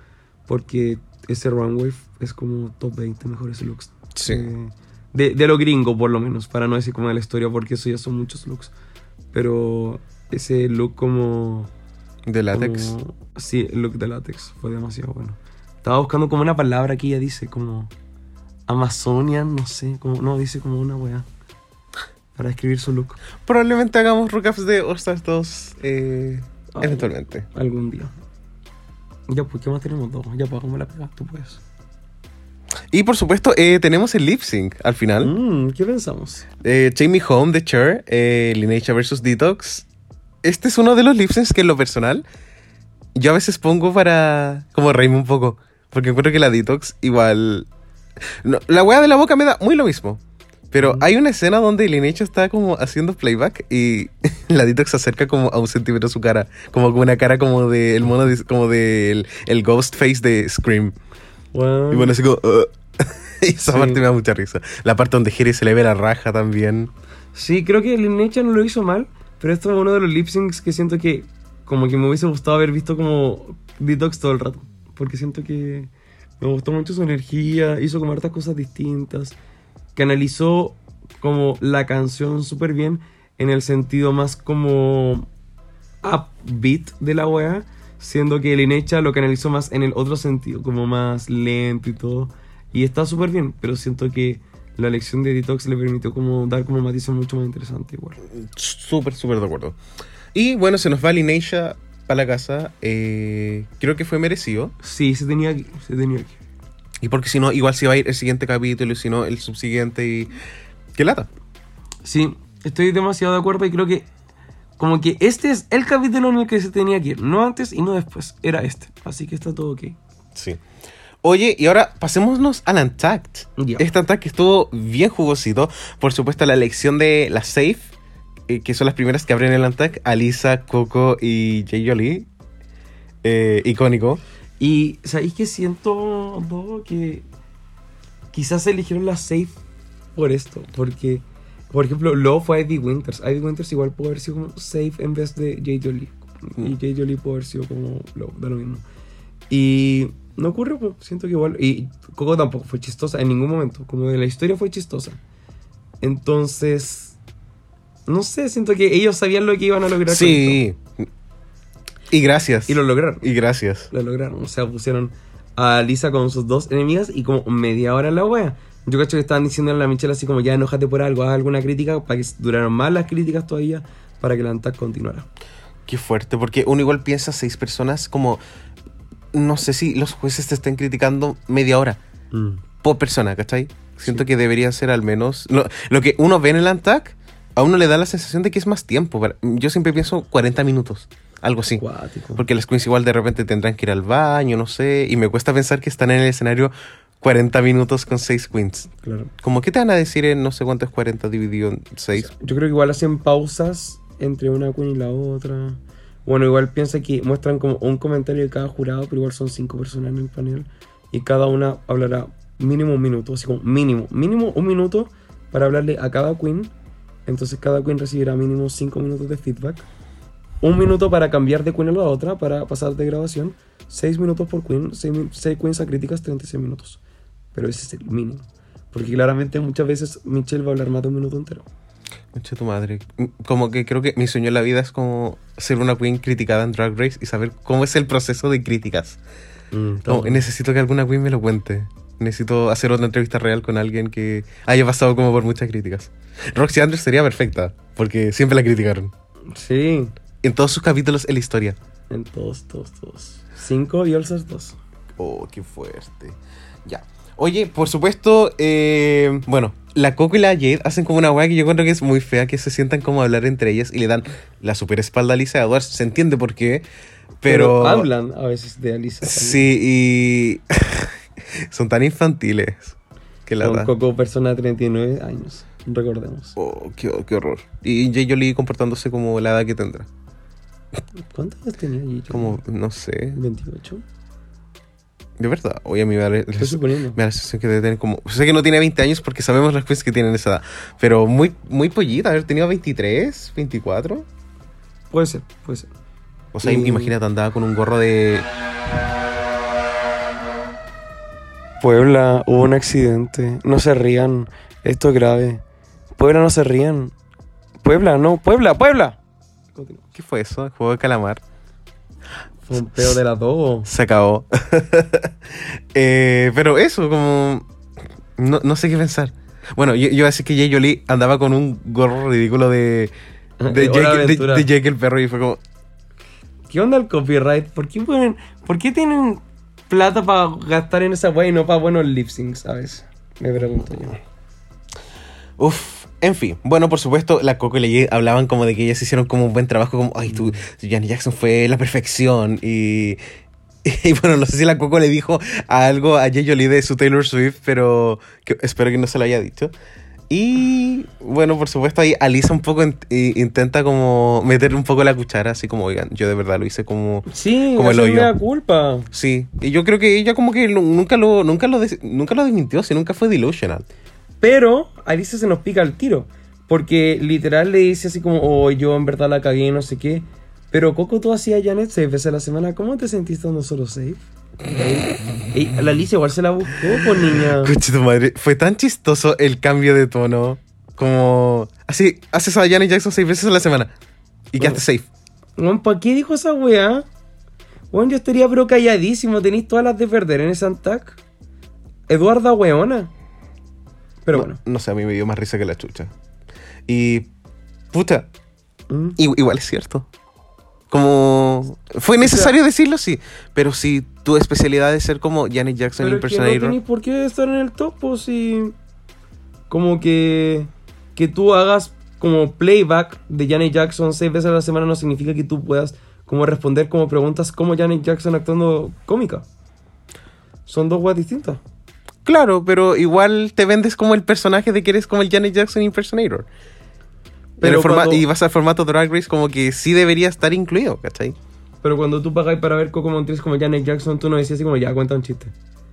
Porque ese Runway es como top 20 mejores looks. Sí. eh, de, de lo gringo, por lo menos, para no decir como de la historia, porque eso ya son muchos looks. Pero ese look como... De látex. como- sí, el look de látex fue demasiado bueno. Estaba buscando como una palabra que ella dice, como... Amazonian, no sé, como, no, dice como una weá. Para describir su look. Probablemente hagamos recaps de All Stars 2 eh, Ay. eventualmente. Algún día. Ya, pues, ¿qué más tenemos dos? Ya, pues, ¿cómo la pegas? Tú puedes. Y por supuesto, eh, tenemos el lip sync al final. Mm, ¿Qué pensamos? Eh, Me Home de Cher, eh, Lineage vs Detox. Este es uno de los lip syncs que en lo personal yo a veces pongo para como reírme un poco. Porque encuentro que la Detox igual... No, la wea de la boca me da muy lo mismo. Pero hay una escena donde Lineage está como haciendo playback y [LAUGHS] la Detox se acerca como a un centímetro su cara. Como una cara como de el mono, de- como del el ghost face de Scream. Bueno, Y bueno, así como... "Ugh". [LAUGHS] y esa Sí. parte me da mucha risa. La parte donde Jerry se le ve la raja también. Sí, creo que Linecha no lo hizo mal, pero esto es uno de los lip syncs que siento que como que me hubiese gustado haber visto como Detox todo el rato. Porque siento que me gustó mucho su energía, hizo como hartas cosas distintas, canalizó como la canción súper bien en el sentido más como upbeat de la wea, siendo que Linecha lo canalizó más en el otro sentido, como más lento y todo. Y está súper bien, pero siento que la elección de Detox le permitió como dar como matices mucho más interesantes igual. Súper, súper de acuerdo. Y bueno, se nos va Lineisha para la casa. Eh, creo que fue merecido. Sí, se tenía se tenía aquí. Y porque si no, igual se va a ir el siguiente capítulo y si no, el subsiguiente y... ¡Qué lata! Sí, estoy demasiado de acuerdo y creo que como que este es el capítulo en el que se tenía que ir, no antes y no después, era este. Así que está todo ok. Sí. Oye, y ahora pasémonos al Untact. Este Untact estuvo bien jugosito. Por supuesto, la elección de la Safe, eh, que son las primeras que abren el Untact. Alisa, Coco y Jay Jolie. Eh, icónico. Y ¿sabéis que siento, Dogo, que quizás eligieron la safe por esto? Porque, por ejemplo, Lo fue Ivy Winters. Ivy Winters igual pudo haber sido como safe en vez de Jay Jolie. Y Jay Jolie pudo haber sido como Lo, da lo mismo. Y no ocurrió, pues, siento que igual. Y Coco tampoco fue chistosa en ningún momento. Como de la historia fue chistosa. Entonces, no sé, siento que ellos sabían lo que iban a lograr. con Sí. Y gracias. Y lo lograron. Y gracias. Lo lograron. O sea, pusieron a Lisa con sus dos enemigas y como media hora en la wea. Yo cacho que estaban diciendo a la Michelle así como ya enojate por algo, haz alguna crítica para que duraran más las críticas todavía para que la ANTAC continuara. Qué fuerte, porque uno igual piensa seis personas como... No sé si los jueces te estén criticando media hora por persona, ¿cachai? Siento Sí. que debería ser al menos... Lo, lo que uno ve en el ANTAC, a uno le da la sensación de que es más tiempo. Yo siempre pienso 40 minutos, algo así. Cuático. Porque las queens igual de repente tendrán que ir al baño, no sé, y me cuesta pensar que están en el escenario 40 minutos con seis queens. Claro. Como, ¿qué te van a decir en no sé cuánto es 40 dividido en 6? Yo creo que igual hacen pausas entre una queen y la otra. Bueno, igual piensa que muestran como un comentario de cada jurado, pero igual son cinco personas en el panel. Y cada una hablará mínimo un minuto, así como mínimo, mínimo un minuto para hablarle a cada queen. Entonces cada queen recibirá mínimo cinco minutos de feedback. Un minuto para cambiar de queen a la otra, para pasar de grabación. Seis minutos por queen, seis, mi- seis queens a críticas, 36 minutos. Pero ese es el mínimo. Porque claramente muchas veces Michelle va a hablar más de un minuto entero. Concha tu madre. Como que creo que mi sueño en la vida es como ser una queen criticada en Drag Race y saber cómo es el proceso de críticas. Como, necesito que alguna queen me lo cuente. Necesito hacer otra entrevista real con alguien que haya pasado como por muchas críticas. Roxy Andrews sería perfecta, porque siempre la criticaron. Sí, En todos sus capítulos en la historia. en todos, todos, todos. Cinco y Olsas dos. Oh, qué fuerte. Ya. Oye, por supuesto, eh, bueno, la Coco y la Jade hacen como una weá que yo encuentro que es muy fea, que se sientan como a hablar entre ellas y le dan la super espalda a Lisa Edwards. Se entiende por qué, pero... hablan a veces de también. Sí, y... [LAUGHS] son tan infantiles. Que la Con. Coco, persona de 39 años. Recordemos. Oh, qué, qué horror. Y Jay Jolie comportándose como la edad que tendrá. ¿Cuántos años tenía J.J.? Como, no sé. 28. De verdad. Oye, a mí me da la, Estoy suponiendo. me da la sensación que debe tener como. Sé que no tiene 20 años porque sabemos las cosas que tienen esa edad. Pero muy, muy pollita, haber tenido 23, 24. Puede ser, puede ser. O sea, Y- imagínate, andaba con un gorro de. Puebla, hubo un accidente. No se rían. Esto es grave. Puebla, no se rían. Puebla, no. Puebla, Puebla. ¿Qué fue eso? ¿El juego de calamar? Fue un peo de la dos. Se acabó. [LAUGHS] Eh, pero eso, como. No, no sé qué pensar. Bueno, yo, yo iba a decir que Jay Jolie andaba con un gorro ridículo de. De Jake, de- Aventura. de Jake el perro y fue como. ¿Qué onda el copyright? ¿Por qué ponen, por qué tienen plata para gastar en esa wey y no para buenos lip syncs, sabes? Me pregunto yo. Uf, en fin. Bueno, por supuesto, la Coco y la hablaban como de que ellas hicieron como un buen trabajo, como, ay, tú, Janet Jackson fue la perfección. Y, [LAUGHS] y bueno, no sé si la Coco le dijo algo a Jay Jolie de su Taylor Swift, pero que- espero que no se lo haya dicho. Y bueno, por supuesto, ahí Alisa un poco in- intenta como meter un poco la cuchara, así como, oigan, yo de verdad lo hice como... Sí, Como el hoyo. da culpa. Sí, y yo creo que ella como que nu- nunca lo, nunca lo, nunca lo desmintió, si nunca fue delusional. Pero Alicia se nos pica al tiro. Porque literal le dice así como, oh, yo en verdad la cagué, no sé qué. Pero Coco, tú hacías Janet seis veces a la semana. ¿Cómo te sentiste solo safe? [LAUGHS] Ey, ey, la Alicia igual se la buscó, pues niña. Conche tu madre, fue tan chistoso el cambio de tono. Como. Así, haces a Janet Jackson seis veces a la semana. Y quedaste safe. Weón, ¿para qué dijo esa weá? Weón, yo estaría pero calladísimo. Tenéis todas las de perder en ese antac. Eduarda weona. Pero no, bueno. No sé, a mí me dio más risa que la chucha. Y. Puta, Mm. igual es cierto. Como. Fue necesario decirlo, sí. Pero si tu especialidad es ser como Janet Jackson Pero es que no impersonator. tenéis por qué estar en el top, pues si. Como que. Que tú hagas como playback de Janet Jackson seis veces a la semana no significa que tú puedas como responder como preguntas como Janet Jackson actuando cómica. Son dos weas distintas. Claro, pero igual te vendes como el personaje de que eres como el Janet Jackson impersonator. Pero cuando- Y vas al formato Drag Race como que sí debería estar incluido, ¿cachai? Pero cuando tú pagáis para ver Coco Montrese como Janet Jackson, tú no decías así como ya cuenta un chiste.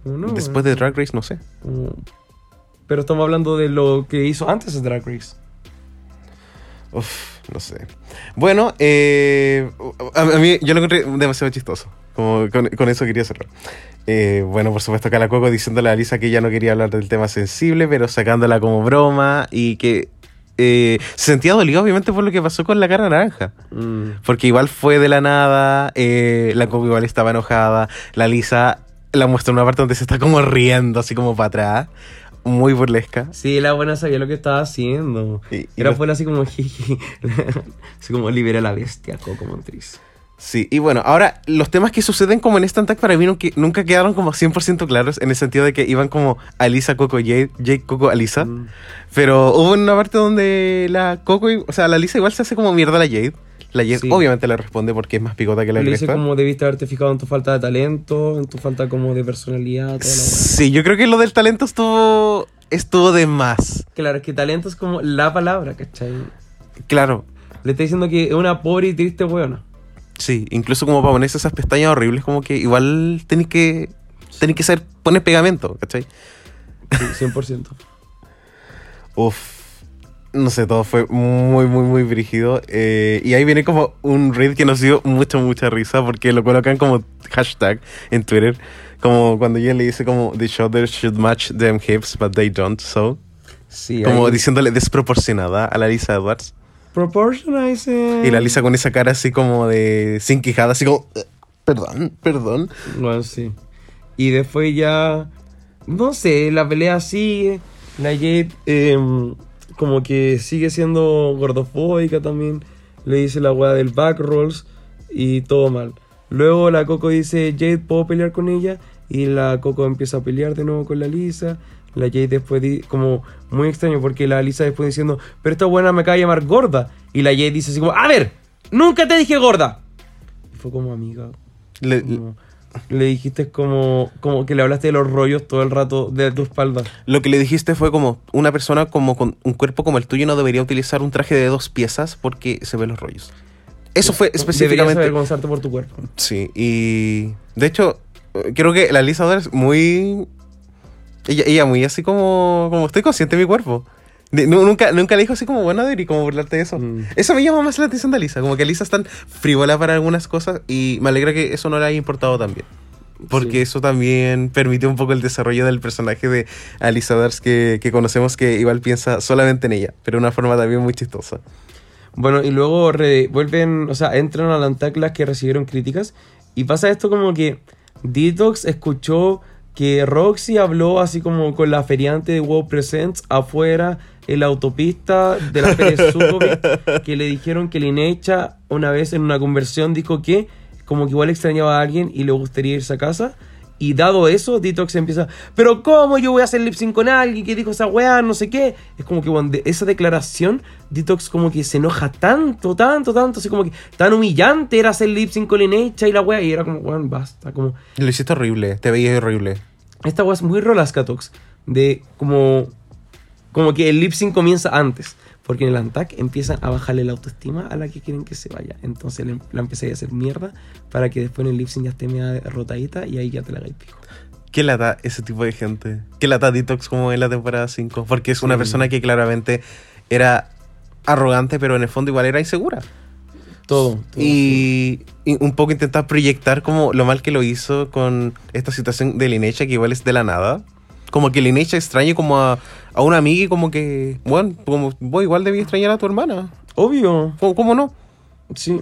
No, Después de Drag Race, no sé. Pero estamos hablando de lo que hizo antes de Drag Race. Uf, no sé. Bueno, eh, a, a mí yo lo encontré demasiado chistoso. Como con, con eso quería cerrar. Eh, bueno, por supuesto, acá la Coco diciéndole a Lisa que ella no quería hablar del tema sensible, pero sacándola como broma y que eh, se sentía dolida, obviamente, por lo que pasó con la cara naranja. Mm. Porque igual fue de la nada, eh, la Coco igual estaba enojada, la Lisa la muestra en una parte donde se está como riendo, así como para atrás, muy burlesca. Sí, la buena sabía lo que estaba haciendo. Y- y Era fuera así como jiji. [LAUGHS] así como libera a la bestia, Coco Montrese. Sí, y bueno, ahora los temas que suceden como en este Attack para mí nunca, nunca quedaron como 100% claros en el sentido de que iban como Alisa, Coco, Jade, Jade, Coco, Alisa. Mm. Pero hubo una parte donde la Coco, o sea, la Alisa igual se hace como mierda a la Jade. La Jade Sí. obviamente le responde porque es más picota que la cresta. como debiste haberte fijado en tu falta de talento, en tu falta como de personalidad, toda la weá. Sí, yo creo que lo del talento estuvo, estuvo de más. Claro, es que talento es como la palabra, ¿cachai? Claro, Le está diciendo que es una pobre y triste weona. Sí, incluso como para ponerse esas pestañas horribles, como que igual tenéis que, tenéis que saber poner pegamento, ¿cachai? Sí, 100%. [LAUGHS] Uf. No sé, todo fue muy, muy, muy brígido. Eh, y ahí viene como un read que nos dio mucha, mucha risa porque lo colocan como hashtag en Twitter. Como cuando ella le dice como The shoulders should match them hips, but they don't, so. Sí, Como diciéndole desproporcionada a la Lisa Edwards. Proportionize. Y la Lisa con esa cara así como de sin quijada, así como. "Eh, Perdón, perdón. Bueno, sí. Y después ya. No sé, la pelea sigue. La Jade, em, como que sigue siendo gordofóbica también. Le dice la weá del back rolls. Y todo mal. Luego la Coco dice: Jade, ¿puedo pelear con ella? Y la Coco empieza a pelear de nuevo con la Lisa. La Jade después, di- como muy extraño, porque la Lisa después diciendo: Pero esta buena me acaba de llamar gorda. Y la Jade dice así como: A ver, nunca te dije gorda. Y fue como amiga. Le- Como- le dijiste como, como que le hablaste de los rollos todo el rato de tu espalda. Lo que le dijiste fue como una persona como con un cuerpo como el tuyo no debería utilizar un traje de dos piezas porque se ven los rollos. Eso fue específicamente. avergonzarte por tu cuerpo. Sí, y de hecho, creo que la Lisa Dora es muy. Ella, ella muy así como. como estoy consciente de mi cuerpo. De- nunca, nunca le dijo así como, bueno, Adri, como burlarte de eso. Mm. Eso me llama más la atención de Alisa, como que Alisa es tan frívola para algunas cosas y me alegra que eso no le haya importado también. Porque Sí. eso también permitió un poco el desarrollo del personaje de Alisa Dars que, que conocemos que igual piensa solamente en ella, pero de una forma también muy chistosa. Bueno, y luego vuelven, o sea, entran a la Antaclas que recibieron críticas. Y pasa esto como que Detox escuchó que Roxy habló así como con la feriante de WoW Presents afuera en la autopista de la Pérez Sukovic, [LAUGHS] que le dijeron que Linecha una vez en una conversión dijo que como que igual extrañaba a alguien y le gustaría irse a casa. Y dado eso, Detox empieza, pero ¿cómo yo voy a hacer lip sync con alguien que dijo esa weá, no sé qué? Es como que bueno, de esa declaración, Detox como que se enoja tanto, tanto, tanto, así como que tan humillante era hacer lip sync con Linecha y la weá, y era como, weón, basta, como... Lo hiciste horrible, te veías horrible. Esta weá es muy Rolascatox, de como... Como que el lip sync comienza antes. Porque en el Antac empiezan a bajarle la autoestima a la que quieren que se vaya. Entonces la empecé a hacer mierda para que después en el lip sync ya esté media rotadita y ahí ya te la hagáis pico. ¿Qué lata ese tipo de gente? ¿Qué lata Detox como en la temporada 5? Porque es una Sí. persona que claramente era arrogante, pero en el fondo igual era insegura. Todo. todo. Y, y un poco intentar proyectar como lo mal que lo hizo con esta situación de Linecha, que igual es de la nada. Como que Linecha extrañe como a, a una amiga y como que, bueno, como vos igual debí extrañar a tu hermana. Obvio. ¿Cómo, cómo no? Sí.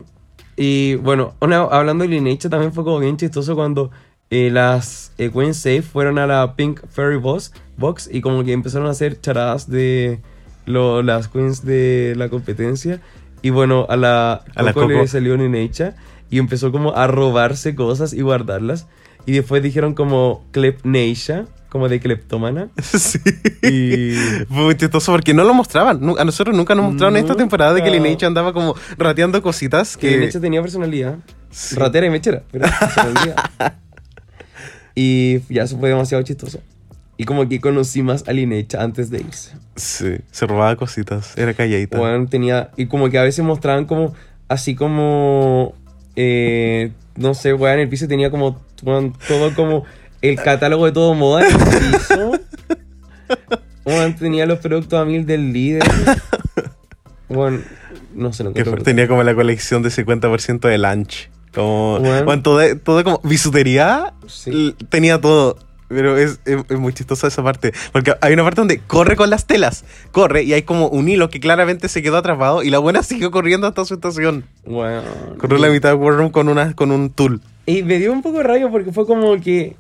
Y bueno, una- hablando de Lineage, también fue como bien chistoso cuando eh, las eh, Queen Safe fueron a la Pink Fairy Box, Box y como que empezaron a hacer charadas de lo- las Queens de la competencia. Y bueno, a la A la Coco le salió Lineage y empezó como a robarse cosas y guardarlas. Y después dijeron como Klepneisha, como de kleptomana. [LAUGHS] sí. Y Fue muy chistoso porque no lo mostraban. A nosotros nunca nos mostraron esta temporada de que Nunca. Lineage andaba como rateando cositas que que... Lineage tenía personalidad. Sí. Ratera y mechera, pero [LAUGHS] personalidad. y ya, eso fue demasiado chistoso. Y como que conocí más a Lineage antes de irse. Sí, se robaba cositas, era calladita. Tenía. Y como que a veces mostraban como. Así como. eh, no sé, weón, en el piso tenía como. todo como. El catálogo de todo moda en el piso. Weón, tenía los productos a mil del líder. Bueno, no sé lo que tenía como la colección de 50% de lunch. Como, Bueno. bueno, todo, todo como bisutería, Sí. tenía todo. Pero es, es- es muy chistosa esa parte. Porque hay una parte donde corre con las telas. Corre y hay como un hilo que claramente se quedó atrapado y la buena [LAUGHS] siguió corriendo hasta su estación. Bueno, Corrió la mitad de War Room con, una, con un tool. Y me dio un poco de rabia porque fue como que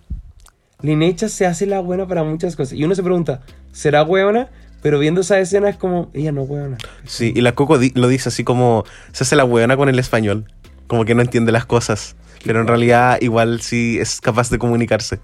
Linecha se hace la buena para muchas cosas. Y uno se pregunta, ¿será buena? Pero viendo esa escena es como, ella no es buena. Sí, y la Coco di- lo dice así como se hace la buena con el español. Como que no entiende las cosas. Pero en realidad igual sí es capaz de comunicarse.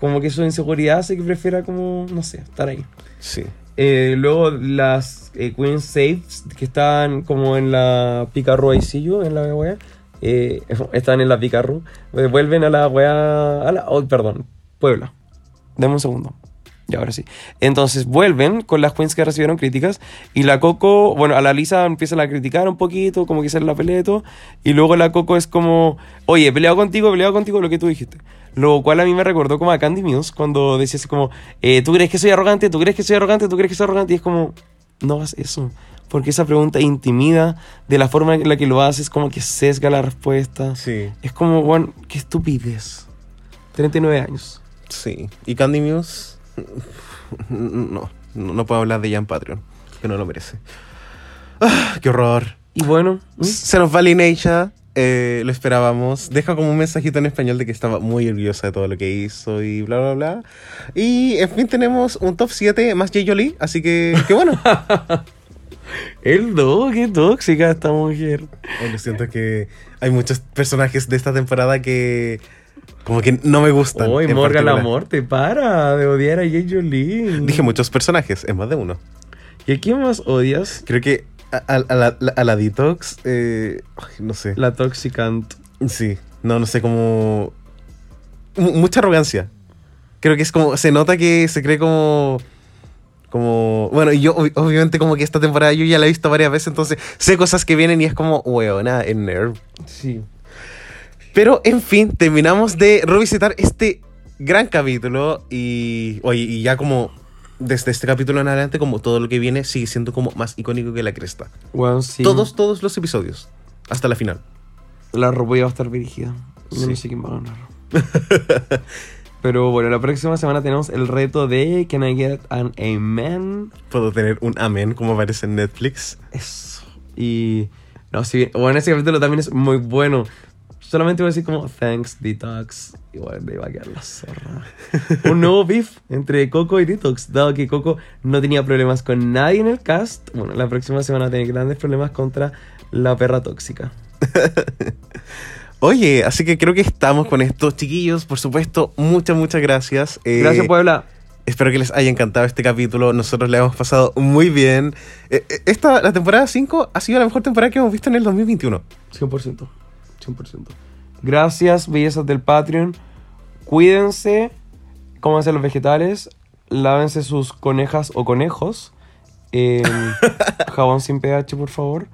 Como que su inseguridad hace que prefiera como, no sé, estar ahí. Sí. Eh, luego las eh, Queen Saves que están como en la Picarro Aisillo, en la wea, eh, [LAUGHS] están en la Picarro, eh, vuelven a la wea, a la, oh, perdón, Puebla. Dame un segundo. Y ahora sí. Entonces vuelven con las queens que recibieron críticas. Y la Coco, bueno, a la Lisa empiezan a criticar un poquito, como que sale la pelea y todo. Y luego la Coco es como, oye, he peleado contigo, he peleado contigo lo que tú dijiste. Lo cual a mí me recordó como a Candy Muse cuando decía así como, eh, ¿tú crees que soy arrogante? ¿Tú crees que soy arrogante? ¿Tú crees que soy arrogante? Y es como, no hagas eso. Porque esa pregunta intimida de la forma en la que lo haces, como que sesga la respuesta. Sí. Es como, bueno, qué estupidez. 39 años. Sí. ¿Y Candy Muse? No, no, no puedo hablar de ella en Patreon, que no lo merece. Ah, ¡Qué horror! Y bueno, ¿mm? Se nos va Lineisha, eh, lo esperábamos. Deja como un mensajito en español de que estaba muy orgullosa de todo lo que hizo y bla, bla, bla. Y en fin, tenemos un top 7 más J. Jolie, así que, qué bueno. [LAUGHS] el do, qué tóxica esta mujer. Lo siento que hay muchos personajes de esta temporada que como que no me gustan. Hoy en Morgan particular. Amor, te para de odiar a Jay Jolie. Dije muchos personajes, es más de uno. ¿Y a quién más odias? Creo que a, a- a la, a la Detox, eh, no sé. La Toxicant. Sí, no, no sé, como... mu- Mucha arrogancia. Creo que es como... Se nota que se cree como... Como, bueno, yo ob- obviamente como que esta temporada yo ya la he visto varias veces, entonces sé cosas que vienen y es como, weona, en Nerve. Sí. Pero, en fin, terminamos de revisitar este gran capítulo y, oye, y ya como desde este capítulo en adelante, como todo lo que viene sigue siendo como más icónico que la cresta. Bueno, sí. Todos, todos los episodios, hasta la final. La ropa iba a estar dirigida. Yo Sí. no sé quién va a ganar. Pero bueno, la próxima semana tenemos el reto de Can I Get an Amen? Puedo tener un amén como aparece en Netflix. Eso. Y. No, sí. Bueno, ese capítulo también es muy bueno. Solamente voy a decir como Thanks, Detox. Igual me iba a quedar la zorra. [LAUGHS] Un nuevo beef entre Coco y Detox. Dado que Coco no tenía problemas con nadie en el cast. Bueno, la próxima semana tiene grandes problemas contra la perra tóxica. [LAUGHS] Oye, así que creo que estamos con estos chiquillos. Por supuesto, muchas, muchas gracias. Eh, Gracias, Puebla. Espero que les haya encantado este capítulo. Nosotros le hemos pasado muy bien. Eh, eh, Esta, la temporada 5, ha sido la mejor temporada que hemos visto en el 2021. 100%. 100%. Gracias, bellezas del Patreon. Cuídense. Cómanse los vegetales. Lávense sus conejas o conejos. Eh, [LAUGHS] jabón sin pH, por favor.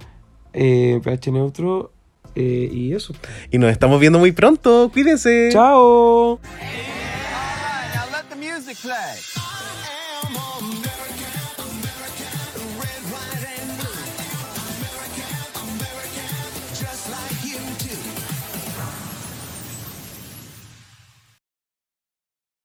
Eh, pH neutro. Eh, y eso. Y nos estamos viendo muy pronto. Cuídense. ¡Chao!